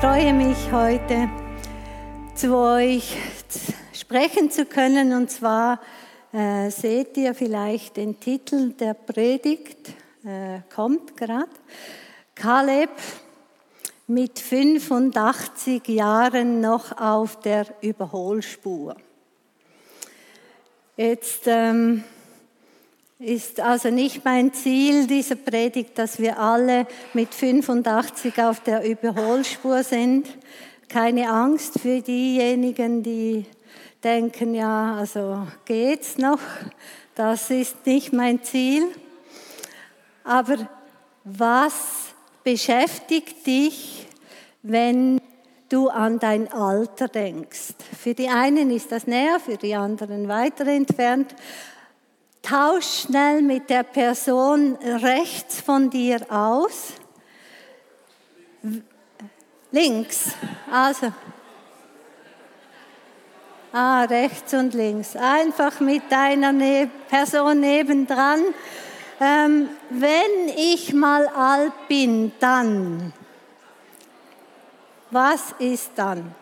Freue mich heute zu euch sprechen zu können und zwar äh, seht ihr vielleicht den Titel der Predigt, äh, kommt gerade. Kaleb mit 85 Jahren noch auf der Überholspur. Jetzt ähm, ist also nicht mein Ziel dieser Predigt, dass wir alle mit 85 auf der Überholspur sind. Keine Angst für diejenigen, die denken, ja, also geht's noch. Das ist nicht mein Ziel. Aber was beschäftigt dich, wenn du an dein Alter denkst. Für die einen ist das näher, für die anderen weiter entfernt. Tausch schnell mit der Person rechts von dir aus. Links, also. Ah, rechts und links. Einfach mit deiner ne Person nebendran. Ähm, wenn ich mal alt bin, dann. Was ist dann?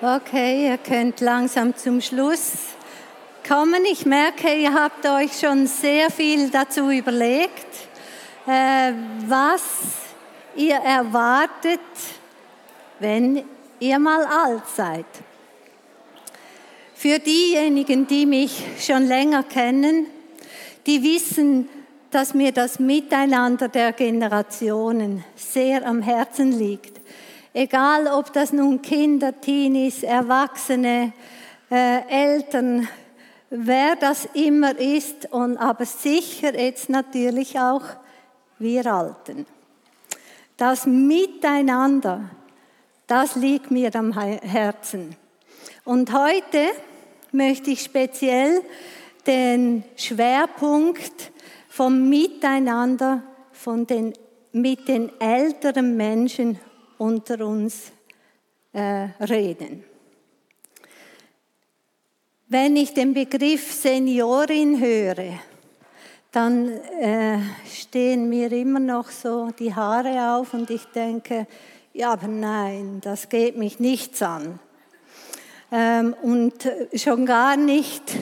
Okay, ihr könnt langsam zum Schluss kommen. Ich merke, ihr habt euch schon sehr viel dazu überlegt, äh, was ihr erwartet, wenn ihr mal alt seid. Für diejenigen, die mich schon länger kennen, die wissen, dass mir das Miteinander der Generationen sehr am Herzen liegt. Egal, ob das nun Kinder, Teenies, Erwachsene, äh, Eltern, wer das immer ist, und aber sicher jetzt natürlich auch wir Alten. Das Miteinander, das liegt mir am Herzen. Und heute möchte ich speziell den Schwerpunkt vom Miteinander von den, mit den älteren Menschen unter uns äh, reden. Wenn ich den Begriff Seniorin höre, dann äh, stehen mir immer noch so die Haare auf und ich denke, ja, aber nein, das geht mich nichts an. Ähm, und schon gar nicht,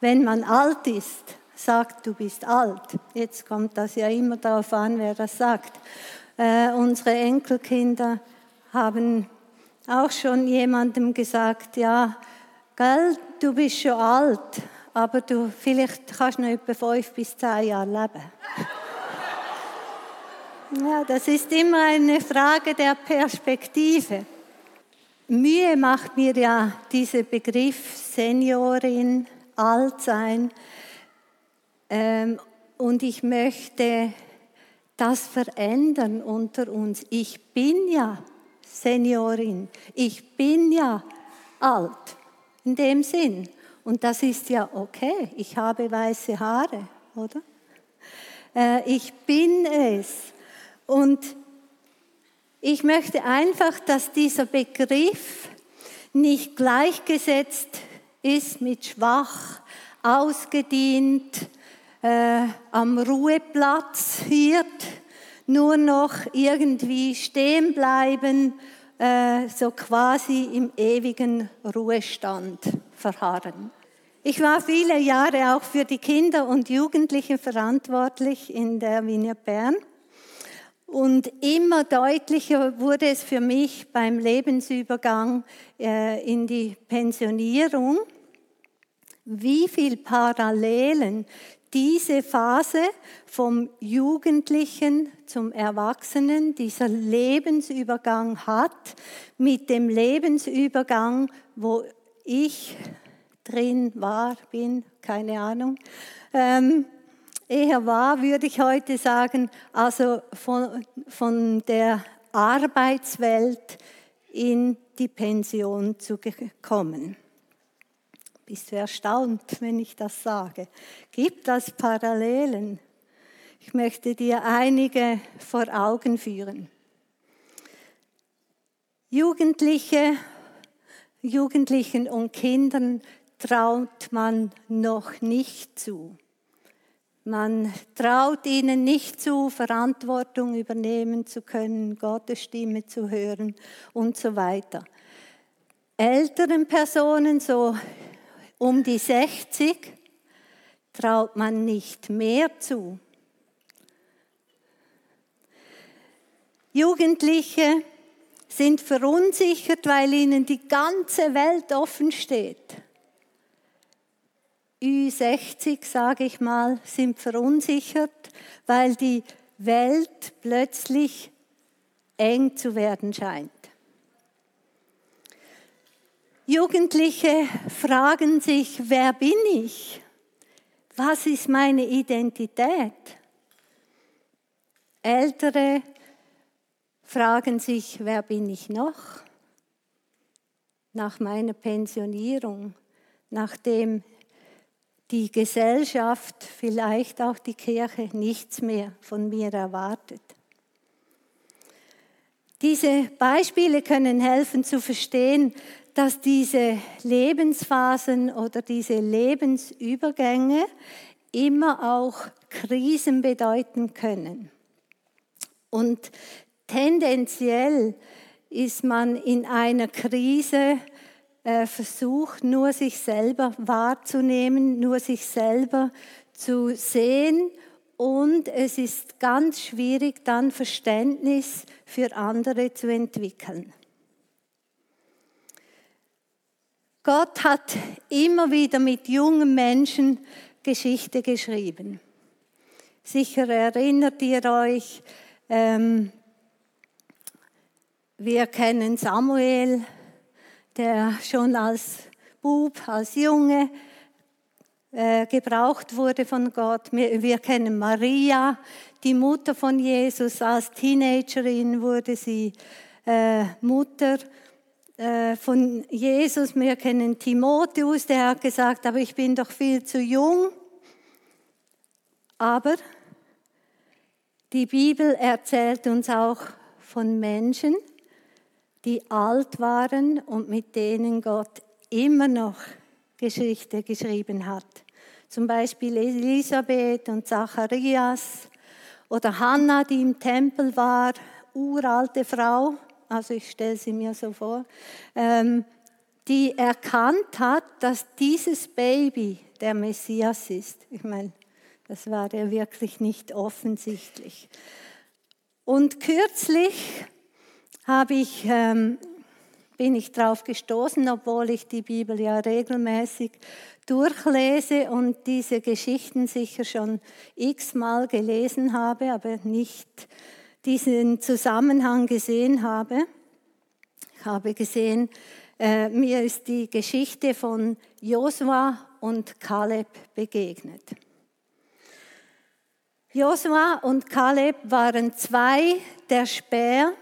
wenn man alt ist sagt, du bist alt. Jetzt kommt das ja immer darauf an, wer das sagt. Äh, unsere Enkelkinder haben auch schon jemandem gesagt, ja, gell, du bist schon alt, aber du vielleicht kannst noch etwa fünf bis zehn Jahre leben. ja, das ist immer eine Frage der Perspektive. Mühe macht mir ja dieser Begriff Seniorin, alt sein, ähm, und ich möchte das verändern unter uns. Ich bin ja Seniorin, ich bin ja alt in dem Sinn. Und das ist ja okay. Ich habe weiße Haare, oder? Äh, ich bin es. Und ich möchte einfach, dass dieser Begriff nicht gleichgesetzt ist mit schwach, ausgedient, äh, am Ruheplatz hielt, nur noch irgendwie stehen bleiben, äh, so quasi im ewigen Ruhestand verharren. Ich war viele Jahre auch für die Kinder und Jugendlichen verantwortlich in der Wiener Bern. Und immer deutlicher wurde es für mich beim Lebensübergang äh, in die Pensionierung, wie viel Parallelen diese Phase vom Jugendlichen zum Erwachsenen, dieser Lebensübergang hat, mit dem Lebensübergang, wo ich drin war, bin, keine Ahnung, ähm, eher wahr, würde ich heute sagen, also von, von der Arbeitswelt in die Pension zu kommen. Bist du erstaunt, wenn ich das sage? Gibt es Parallelen? Ich möchte dir einige vor Augen führen. Jugendliche, Jugendlichen und Kindern traut man noch nicht zu. Man traut ihnen nicht zu, Verantwortung übernehmen zu können, Gottes Stimme zu hören und so weiter. Älteren Personen, so um die 60, traut man nicht mehr zu. Jugendliche sind verunsichert, weil ihnen die ganze Welt offen steht. Ü60, sage ich mal, sind verunsichert, weil die Welt plötzlich eng zu werden scheint. Jugendliche fragen sich, wer bin ich? Was ist meine Identität? Ältere fragen sich, wer bin ich noch? Nach meiner Pensionierung, nachdem die Gesellschaft, vielleicht auch die Kirche nichts mehr von mir erwartet. Diese Beispiele können helfen zu verstehen, dass diese Lebensphasen oder diese Lebensübergänge immer auch Krisen bedeuten können. Und tendenziell ist man in einer Krise äh, versucht, nur sich selber wahrzunehmen, nur sich selber zu sehen und es ist ganz schwierig, dann Verständnis für andere zu entwickeln. Gott hat immer wieder mit jungen Menschen Geschichte geschrieben. Sicher erinnert ihr euch, ähm, wir kennen Samuel, der schon als Bub, als Junge äh, gebraucht wurde von Gott. Wir, wir kennen Maria, die Mutter von Jesus. Als Teenagerin wurde sie äh, Mutter von Jesus. Wir kennen Timotheus, der hat gesagt, aber ich bin doch viel zu jung. Aber die Bibel erzählt uns auch von Menschen, die alt waren und mit denen Gott immer noch Geschichte geschrieben hat. Zum Beispiel Elisabeth und Zacharias oder Hannah, die im Tempel war, uralte Frau, also ich stelle sie mir so vor, ähm, die erkannt hat, dass dieses Baby der Messias ist. Ich meine, das war ja wirklich nicht offensichtlich. Und kürzlich habe ich, ähm, bin ich darauf gestoßen, obwohl ich die Bibel ja regelmäßig durchlese und diese Geschichten sicher schon x-mal gelesen habe, aber nicht diesen Zusammenhang gesehen habe. Ich habe gesehen, äh, mir ist die Geschichte von Josua und Kaleb begegnet. Josua und Kaleb waren zwei der Speer,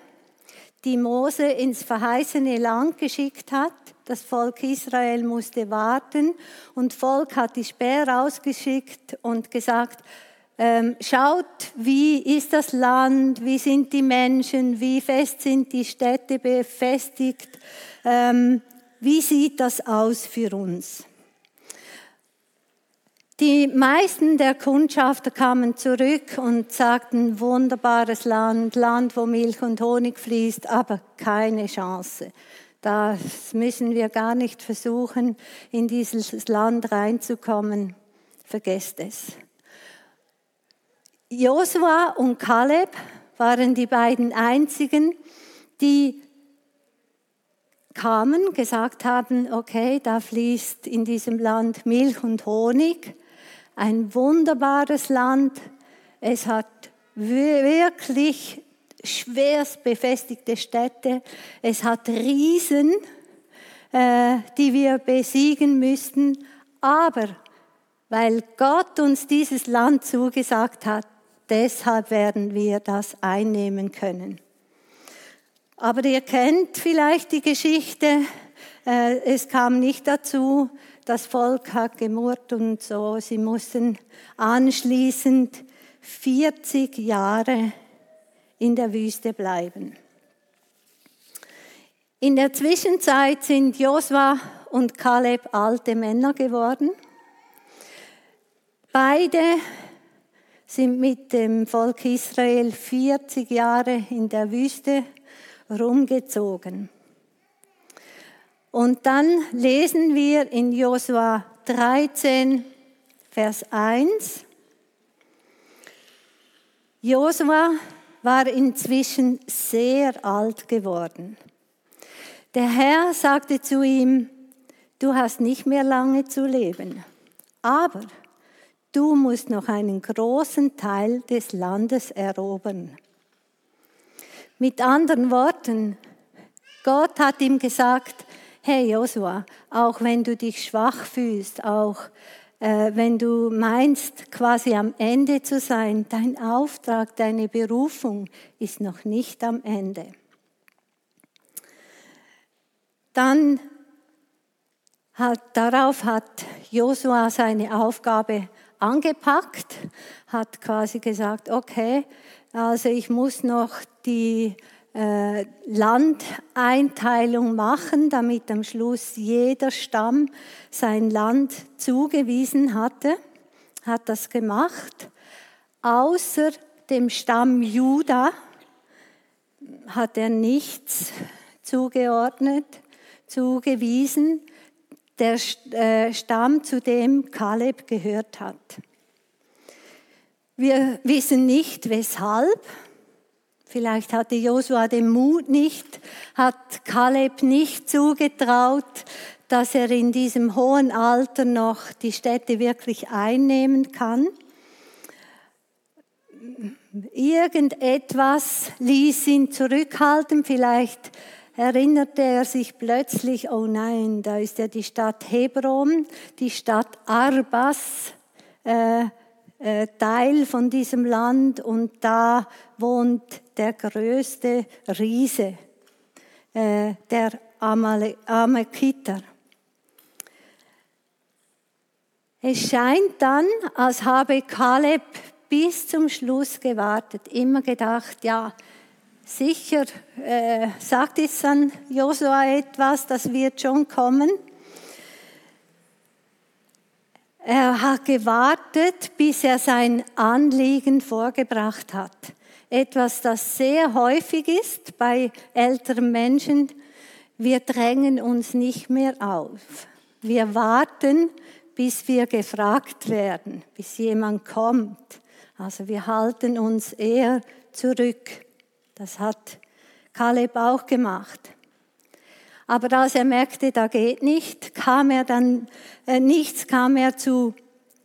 die Mose ins verheißene Land geschickt hat. Das Volk Israel musste warten und Volk hat die Späher rausgeschickt und gesagt, schaut, wie ist das Land, wie sind die Menschen, wie fest sind die Städte befestigt, ähm, wie sieht das aus für uns. Die meisten der Kundschafter kamen zurück und sagten, wunderbares Land, Land, wo Milch und Honig fließt, aber keine Chance. Das müssen wir gar nicht versuchen, in dieses Land reinzukommen. Vergesst es. Josua und Kaleb waren die beiden einzigen, die kamen, gesagt haben, okay, da fließt in diesem Land Milch und Honig ein wunderbares Land. Es hat wirklich schwerst befestigte Städte. Es hat Riesen, äh, die wir besiegen müssten. Aber weil Gott uns dieses Land zugesagt hat. Deshalb werden wir das einnehmen können. Aber ihr kennt vielleicht die Geschichte. Äh, es kam nicht dazu. Das Volk hat gemurrt und so. Sie mussten anschließend 40 Jahre in der Wüste bleiben. In der Zwischenzeit sind Josua und Kaleb alte Männer geworden. Beide sind mit dem Volk Israel 40 Jahre in der Wüste rumgezogen. Und dann lesen wir in Josua 13, Vers 1. Josua war inzwischen sehr alt geworden. Der Herr sagte zu ihm, du hast nicht mehr lange zu leben, aber du musst noch einen großen Teil des Landes erobern. Mit anderen Worten, Gott hat ihm gesagt, hey Josua, auch wenn du dich schwach fühlst, auch äh, wenn du meinst, quasi am Ende zu sein, dein Auftrag, deine Berufung ist noch nicht am Ende. Dann hat, darauf hat Josua seine Aufgabe angepackt, hat quasi gesagt, okay, also ich muss noch die äh, Landeinteilung machen, damit am Schluss jeder Stamm sein Land zugewiesen hatte, hat das gemacht. Außer dem Stamm Juda hat er nichts zugeordnet, zugewiesen, der äh, Stamm, zu dem Kaleb gehört hat. Wir wissen nicht weshalb. Vielleicht hatte Josua den Mut nicht, hat Kaleb nicht zugetraut, dass er in diesem hohen Alter noch die Städte wirklich einnehmen kann. Irgendetwas ließ ihn zurückhalten, vielleicht erinnerte er sich plötzlich, oh nein, da ist ja die Stadt Hebron, die Stadt Arbas, äh, äh, Teil von diesem Land und da wohnt der größte Riese, äh, der Amalekiter. Es scheint dann, als habe Kaleb bis zum Schluss gewartet, immer gedacht, ja, sicher äh, sagt jetzt dann Josua etwas, das wird schon kommen. Er hat gewartet, bis er sein Anliegen vorgebracht hat. Etwas, das sehr häufig ist bei älteren Menschen. Wir drängen uns nicht mehr auf. Wir warten, bis wir gefragt werden, bis jemand kommt. Also wir halten uns eher zurück. Das hat Kaleb auch gemacht. Aber als er merkte, da geht nicht, kam er dann äh, nichts, kam er zu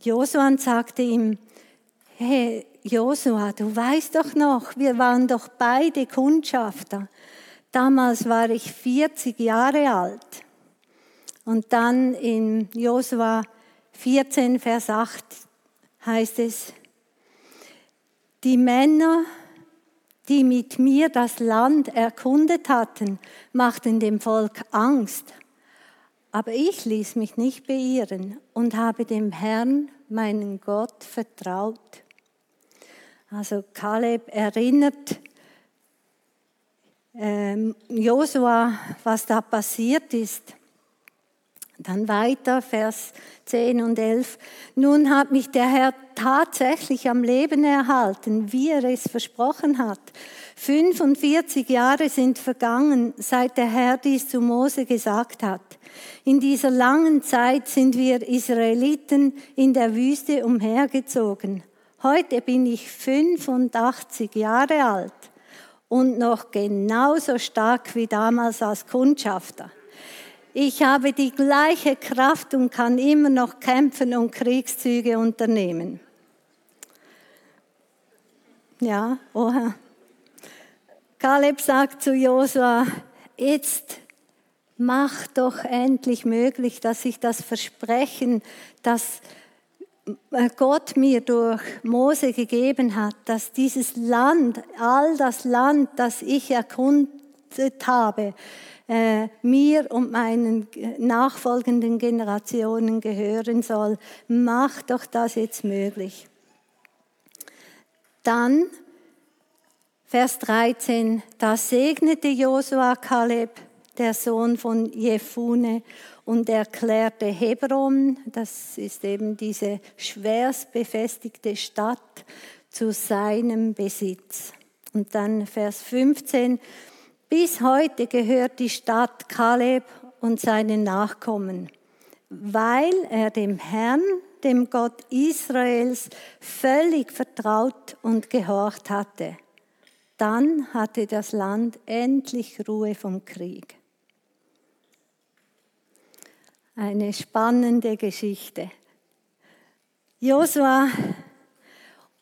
Josua und sagte ihm, hey Josua, du weißt doch noch, wir waren doch beide Kundschafter. Damals war ich 40 Jahre alt. Und dann in Josua 14, Vers 8 heißt es, die Männer die mit mir das Land erkundet hatten, machten dem Volk Angst. Aber ich ließ mich nicht beirren und habe dem Herrn, meinen Gott, vertraut. Also Kaleb erinnert ähm, Josua, was da passiert ist. Dann weiter, Vers 10 und 11. Nun hat mich der Herr tatsächlich am Leben erhalten, wie er es versprochen hat. 45 Jahre sind vergangen, seit der Herr dies zu Mose gesagt hat. In dieser langen Zeit sind wir Israeliten in der Wüste umhergezogen. Heute bin ich 85 Jahre alt und noch genauso stark wie damals als Kundschafter. Ich habe die gleiche Kraft und kann immer noch kämpfen und Kriegszüge unternehmen. Ja, oha. Kaleb sagt zu Josua, jetzt mach doch endlich möglich, dass ich das Versprechen, das Gott mir durch Mose gegeben hat, dass dieses Land, all das Land, das ich erkundet habe, äh, mir und meinen nachfolgenden Generationen gehören soll. Mach doch das jetzt möglich. Dann Vers 13, da segnete Josua Kaleb, der Sohn von Jefune, und erklärte Hebron, das ist eben diese schwerst befestigte Stadt, zu seinem Besitz. Und dann Vers 15, bis heute gehört die Stadt Kaleb und seinen Nachkommen, weil er dem Herrn, dem Gott Israels, völlig vertraut und gehorcht hatte. Dann hatte das Land endlich Ruhe vom Krieg. Eine spannende Geschichte. Josua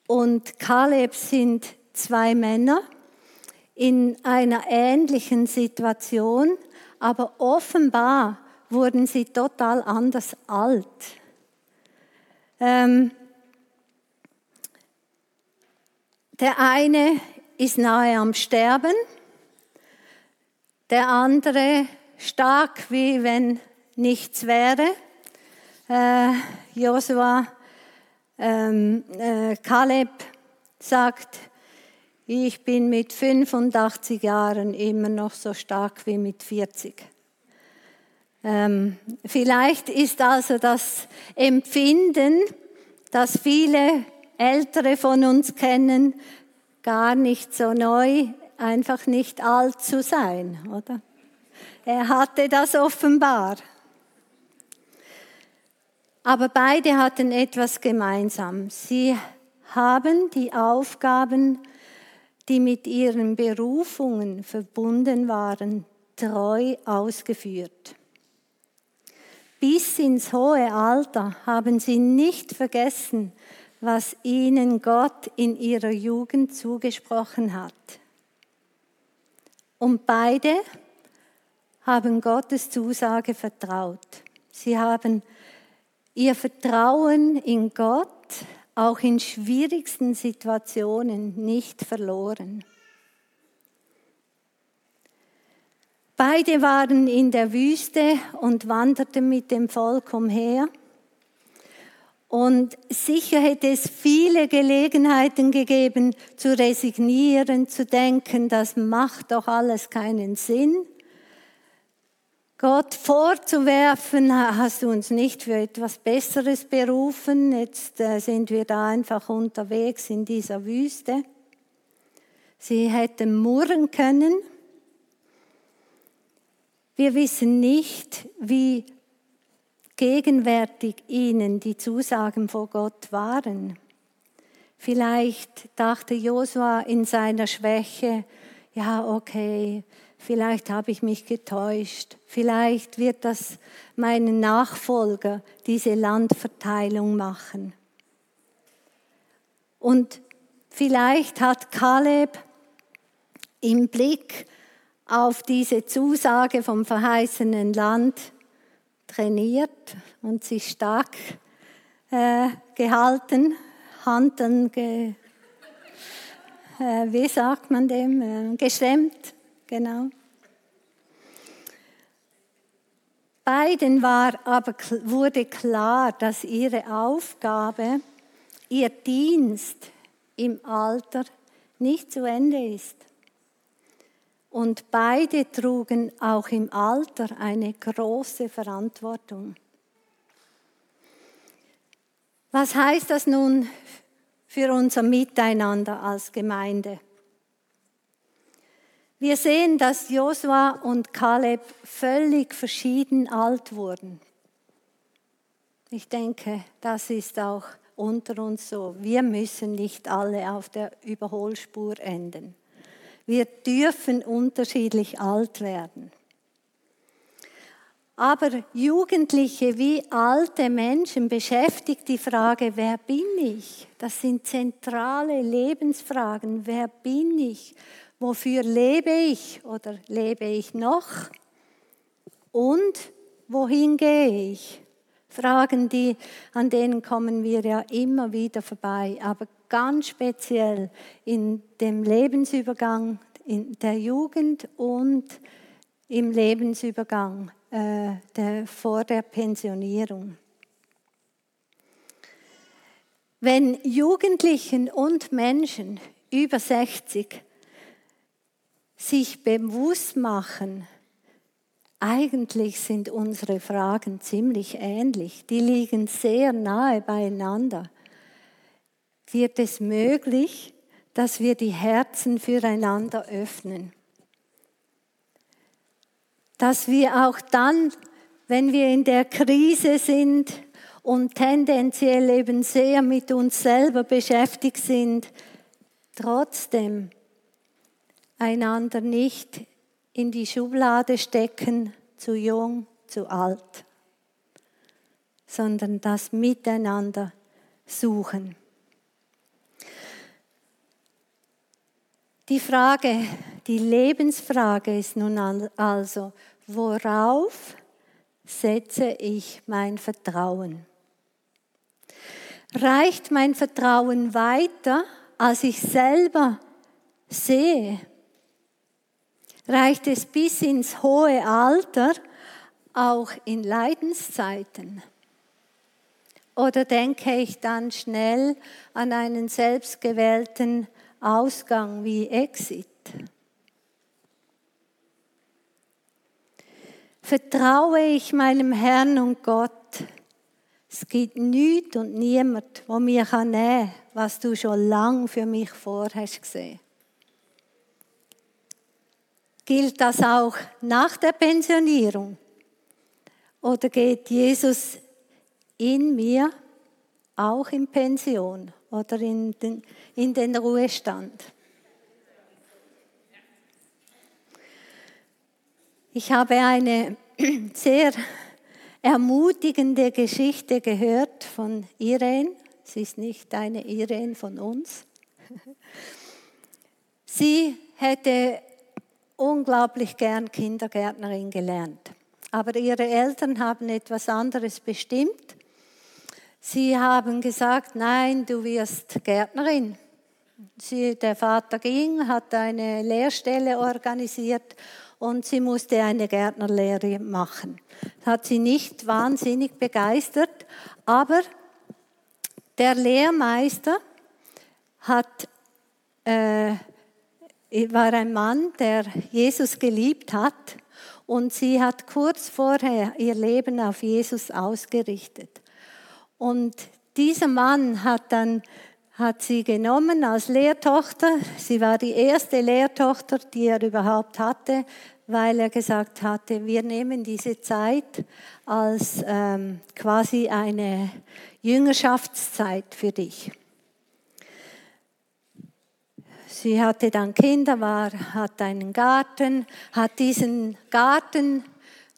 und Kaleb sind zwei Männer in einer ähnlichen Situation, aber offenbar wurden sie total anders alt. Ähm, der eine ist nahe am Sterben, der andere stark, wie wenn nichts wäre. Äh, Josua, ähm, äh, Kaleb sagt, ich bin mit 85 Jahren immer noch so stark wie mit 40. Ähm, vielleicht ist also das Empfinden, das viele Ältere von uns kennen, gar nicht so neu, einfach nicht alt zu sein, oder? Er hatte das offenbar. Aber beide hatten etwas gemeinsam. Sie haben die Aufgaben, die mit ihren Berufungen verbunden waren, treu ausgeführt. Bis ins hohe Alter haben sie nicht vergessen, was ihnen Gott in ihrer Jugend zugesprochen hat. Und beide haben Gottes Zusage vertraut. Sie haben ihr Vertrauen in Gott auch in schwierigsten Situationen nicht verloren. Beide waren in der Wüste und wanderten mit dem Volk umher. Und sicher hätte es viele Gelegenheiten gegeben, zu resignieren, zu denken, das macht doch alles keinen Sinn. Gott vorzuwerfen, hast du uns nicht für etwas Besseres berufen, jetzt äh, sind wir da einfach unterwegs in dieser Wüste. Sie hätten murren können. Wir wissen nicht, wie gegenwärtig ihnen die Zusagen vor Gott waren. Vielleicht dachte Josua in seiner Schwäche, ja, okay, vielleicht habe ich mich getäuscht, vielleicht wird das meinen Nachfolger diese Landverteilung machen. Und vielleicht hat Kaleb im Blick auf diese Zusage vom verheißenen Land trainiert und sich stark äh, gehalten, Handen, ge, äh, wie sagt man dem, äh, gestemmt, genau. Beiden war aber, wurde klar, dass ihre Aufgabe, ihr Dienst im Alter nicht zu Ende ist. Und beide trugen auch im Alter eine große Verantwortung. Was heißt das nun für unser Miteinander als Gemeinde? Wir sehen, dass Josua und Kaleb völlig verschieden alt wurden. Ich denke, das ist auch unter uns so. Wir müssen nicht alle auf der Überholspur enden. Wir dürfen unterschiedlich alt werden. Aber Jugendliche wie alte Menschen beschäftigt die Frage, wer bin ich? Das sind zentrale Lebensfragen. Wer bin ich? Wofür lebe ich oder lebe ich noch? Und wohin gehe ich? Fragen, die, an denen kommen wir ja immer wieder vorbei, aber ganz speziell in dem Lebensübergang in der Jugend und im Lebensübergang äh, der, vor der Pensionierung. Wenn Jugendlichen und Menschen über 60 sich bewusst machen, eigentlich sind unsere Fragen ziemlich ähnlich, die liegen sehr nahe beieinander, wird es möglich, dass wir die Herzen füreinander öffnen. Dass wir auch dann, wenn wir in der Krise sind und tendenziell eben sehr mit uns selber beschäftigt sind, trotzdem einander nicht in die Schublade stecken, zu jung, zu alt, sondern das Miteinander suchen. Die Frage, die Lebensfrage ist nun also, worauf setze ich mein Vertrauen? Reicht mein Vertrauen weiter, als ich selber sehe? Reicht es bis ins hohe Alter, auch in Leidenszeiten? Oder denke ich dann schnell an einen selbstgewählten Ausgang wie Exit. Vertraue ich meinem Herrn und Gott. Es gibt nichts und niemand, wo mir kann nehmen, was du schon lang für mich vorhast gesehen. Gilt das auch nach der Pensionierung? Oder geht Jesus in mir auch in Pension? oder in den, in den Ruhestand. Ich habe eine sehr ermutigende Geschichte gehört von Irene. Sie ist nicht eine Irene von uns. Sie hätte unglaublich gern Kindergärtnerin gelernt. Aber ihre Eltern haben etwas anderes bestimmt. Sie haben gesagt, nein, du wirst Gärtnerin. Sie, der Vater ging, hat eine Lehrstelle organisiert und sie musste eine Gärtnerlehre machen. Das hat sie nicht wahnsinnig begeistert, aber der Lehrmeister hat, äh, war ein Mann, der Jesus geliebt hat und sie hat kurz vorher ihr Leben auf Jesus ausgerichtet. Und dieser Mann hat dann hat sie genommen als Lehrtochter. Sie war die erste Lehrtochter, die er überhaupt hatte, weil er gesagt hatte, wir nehmen diese Zeit als ähm, quasi eine Jüngerschaftszeit für dich. Sie hatte dann Kinder, war, hat einen Garten, hat diesen Garten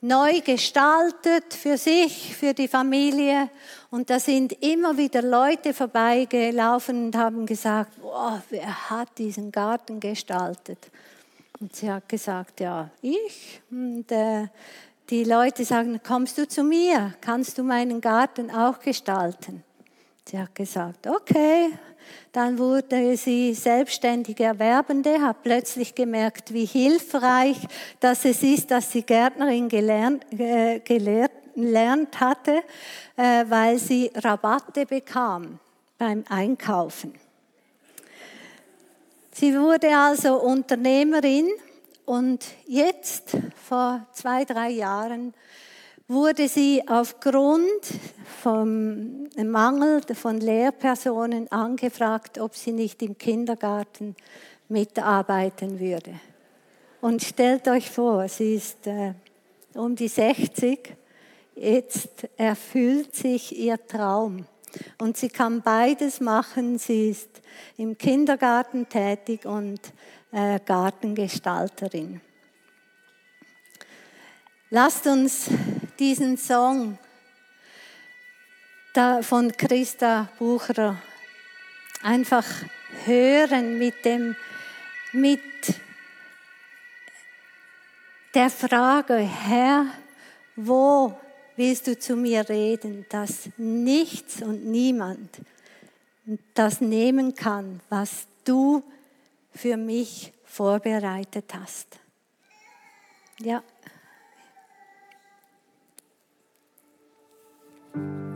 neu gestaltet für sich, für die Familie. Und da sind immer wieder Leute vorbeigelaufen und haben gesagt, oh, wer hat diesen Garten gestaltet? Und sie hat gesagt, ja, ich. Und äh, die Leute sagen, kommst du zu mir? Kannst du meinen Garten auch gestalten? Sie hat gesagt, okay, dann wurde sie selbstständige Erwerbende, hat plötzlich gemerkt, wie hilfreich das es ist, dass sie Gärtnerin gelernt, äh, gelernt hatte, äh, weil sie Rabatte bekam beim Einkaufen. Sie wurde also Unternehmerin und jetzt, vor zwei, drei Jahren, wurde sie aufgrund vom Mangel von Lehrpersonen angefragt, ob sie nicht im Kindergarten mitarbeiten würde. Und stellt euch vor, sie ist äh, um die 60, jetzt erfüllt sich ihr Traum. Und sie kann beides machen. Sie ist im Kindergarten tätig und äh, Gartengestalterin. Lasst uns diesen Song von Christa Bucher einfach hören mit dem, mit der Frage, Herr, wo willst du zu mir reden, dass nichts und niemand das nehmen kann, was du für mich vorbereitet hast. Ja. Thank you.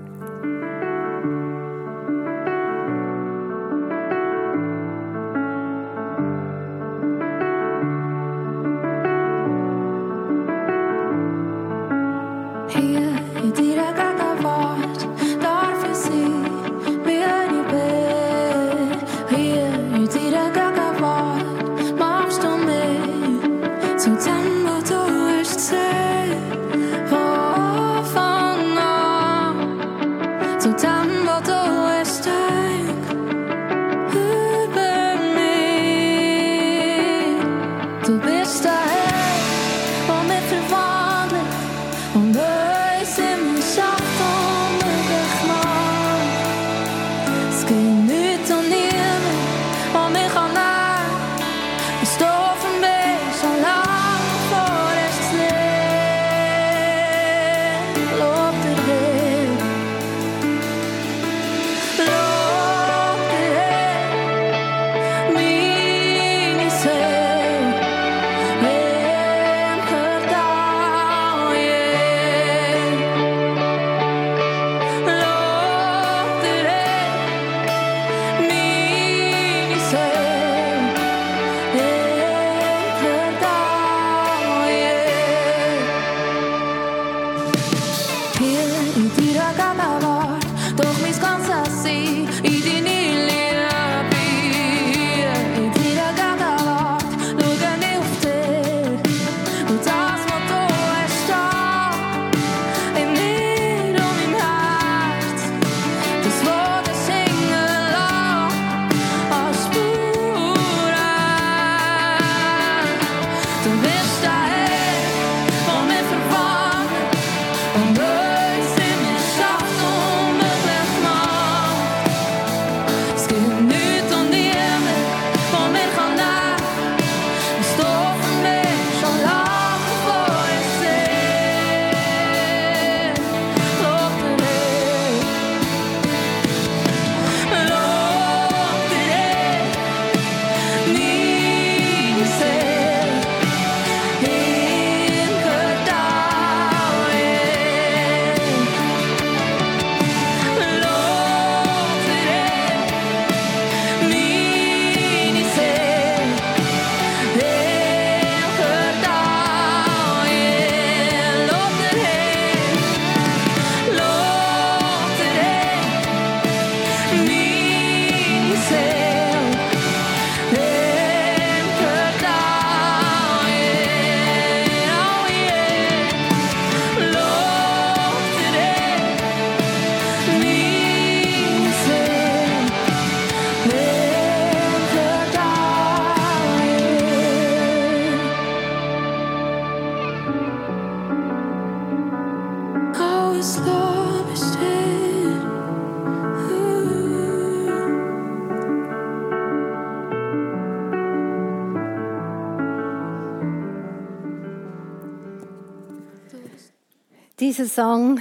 Dieser Song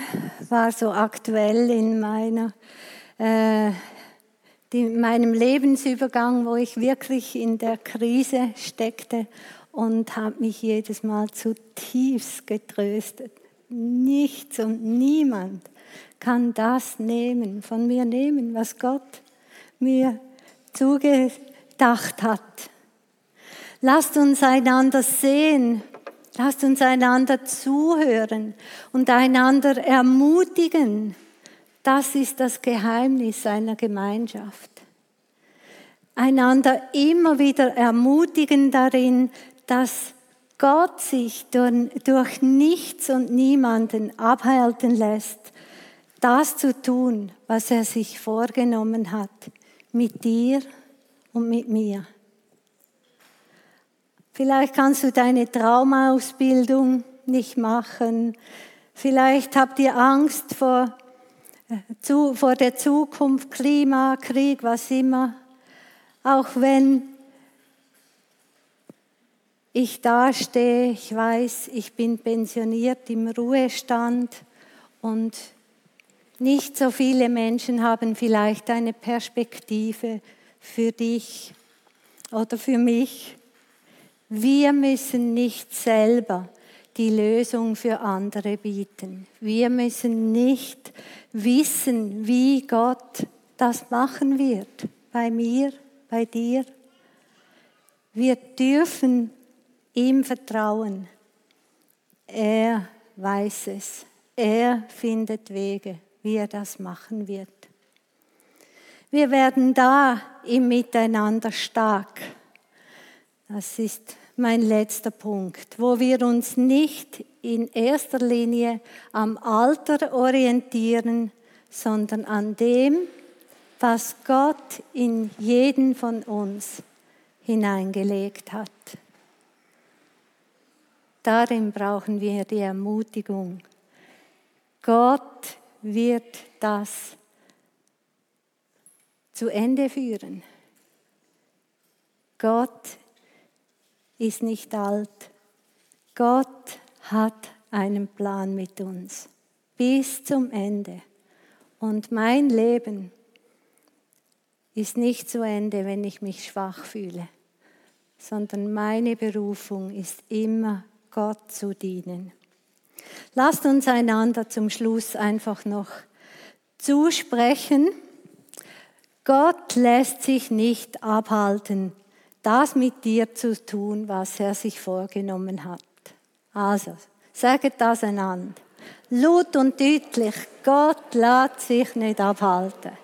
war so aktuell in meiner, äh, die, meinem Lebensübergang, wo ich wirklich in der Krise steckte und habe mich jedes Mal zutiefst getröstet. Nichts und niemand kann das nehmen, von mir nehmen, was Gott mir zugedacht hat. Lasst uns einander sehen, Lasst uns einander zuhören und einander ermutigen. Das ist das Geheimnis einer Gemeinschaft. Einander immer wieder ermutigen darin, dass Gott sich durch nichts und niemanden abhalten lässt, das zu tun, was er sich vorgenommen hat, mit dir und mit mir. Vielleicht kannst du deine Traumausbildung nicht machen. Vielleicht habt ihr Angst vor, äh, zu, vor der Zukunft, Klima, Krieg, was immer. Auch wenn ich dastehe, ich weiß, ich bin pensioniert im Ruhestand Und nicht so viele Menschen haben vielleicht eine Perspektive für dich oder für mich. Wir müssen nicht selber die Lösung für andere bieten. Wir müssen nicht wissen, wie Gott das machen wird. Bei mir, bei dir. Wir dürfen ihm vertrauen. Er weiß es. Er findet Wege, wie er das machen wird. Wir werden da im Miteinander stark. Das ist mein letzter Punkt, wo wir uns nicht in erster Linie am Alter orientieren, sondern an dem, was Gott in jeden von uns hineingelegt hat. Darin brauchen wir die Ermutigung. Gott wird das zu Ende führen. Gott ist nicht alt. Gott hat einen Plan mit uns bis zum Ende. Und mein Leben ist nicht zu Ende, wenn ich mich schwach fühle, sondern meine Berufung ist immer, Gott zu dienen. Lasst uns einander zum Schluss einfach noch zusprechen. Gott lässt sich nicht abhalten, das mit dir zu tun, was er sich vorgenommen hat. Also, sagt das einander. Laut und deutlich, Gott lässt sich nicht abhalten.